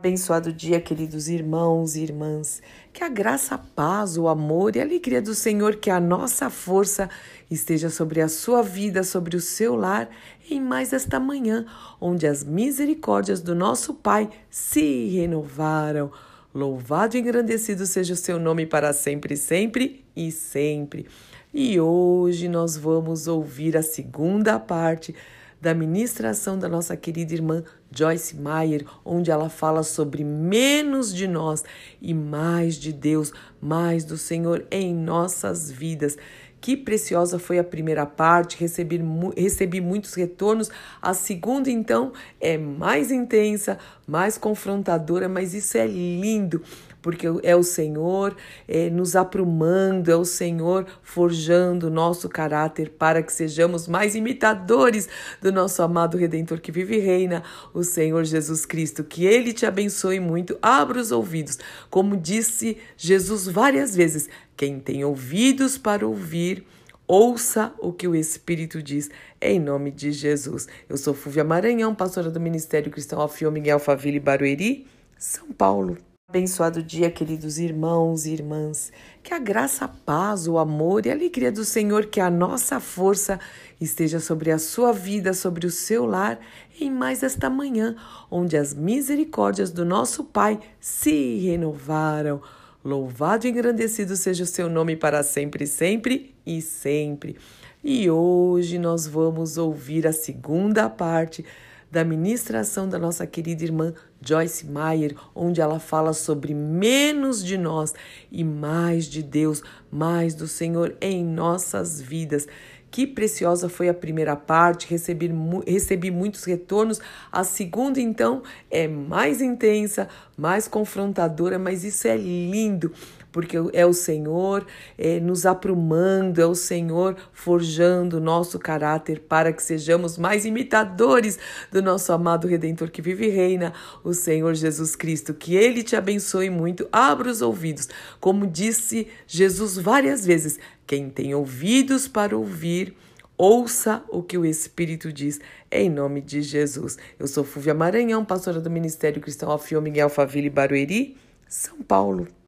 Abençoado dia, queridos irmãos e irmãs. Que a graça, a paz, o amor e a alegria do Senhor, que a nossa força esteja sobre a sua vida, sobre o seu lar, em mais esta manhã, onde as misericórdias do nosso Pai se renovaram. Louvado e engrandecido seja o seu nome para sempre, sempre e sempre. E hoje nós vamos ouvir a segunda parte da ministração da nossa querida irmã Joyce Meyer, onde ela fala sobre menos de nós e mais de Deus, mais do Senhor em nossas vidas. Que preciosa foi a primeira parte, recebi, recebi muitos retornos. A segunda, então, é mais intensa, mais confrontadora, mas isso é lindo porque é o Senhor é, nos aprumando, é o Senhor forjando o nosso caráter para que sejamos mais imitadores do nosso amado Redentor que vive e reina, o Senhor Jesus Cristo. Que Ele te abençoe muito. Abra os ouvidos. Como disse Jesus várias vezes: quem tem ouvidos para ouvir, Ouça o que o Espírito diz, em nome de Jesus. Eu sou Fúvia Maranhão, pastora do Ministério Cristão Alfio Miguel Alphaville Barueri, São Paulo. Abençoado dia, queridos irmãos e irmãs. Que a graça, a paz, o amor e a alegria do Senhor, que a nossa força esteja sobre a sua vida, sobre o seu lar, em mais esta manhã, onde as misericórdias do nosso Pai se renovaram. Louvado e engrandecido seja o seu nome para sempre, sempre e sempre. E hoje nós vamos ouvir a segunda parte da ministração da nossa querida irmã Joyce Meyer, onde ela fala sobre menos de nós e mais de Deus, mais do Senhor em nossas vidas. Que preciosa foi a primeira parte, recebi, recebi muitos retornos. A segunda, então, é mais intensa, mais confrontadora, mas isso é lindo porque é o Senhor é, nos aprumando, é o Senhor forjando o nosso caráter para que sejamos mais imitadores do nosso amado Redentor que vive e reina, o Senhor Jesus Cristo. Que Ele te abençoe muito. Abra os ouvidos. Como disse Jesus várias vezes: quem tem ouvidos para ouvir, Ouça o que o Espírito diz, em nome de Jesus. Eu sou Fúvia Maranhão, pastora do Ministério Cristão Alfio Miguel Faville Barueri, São Paulo.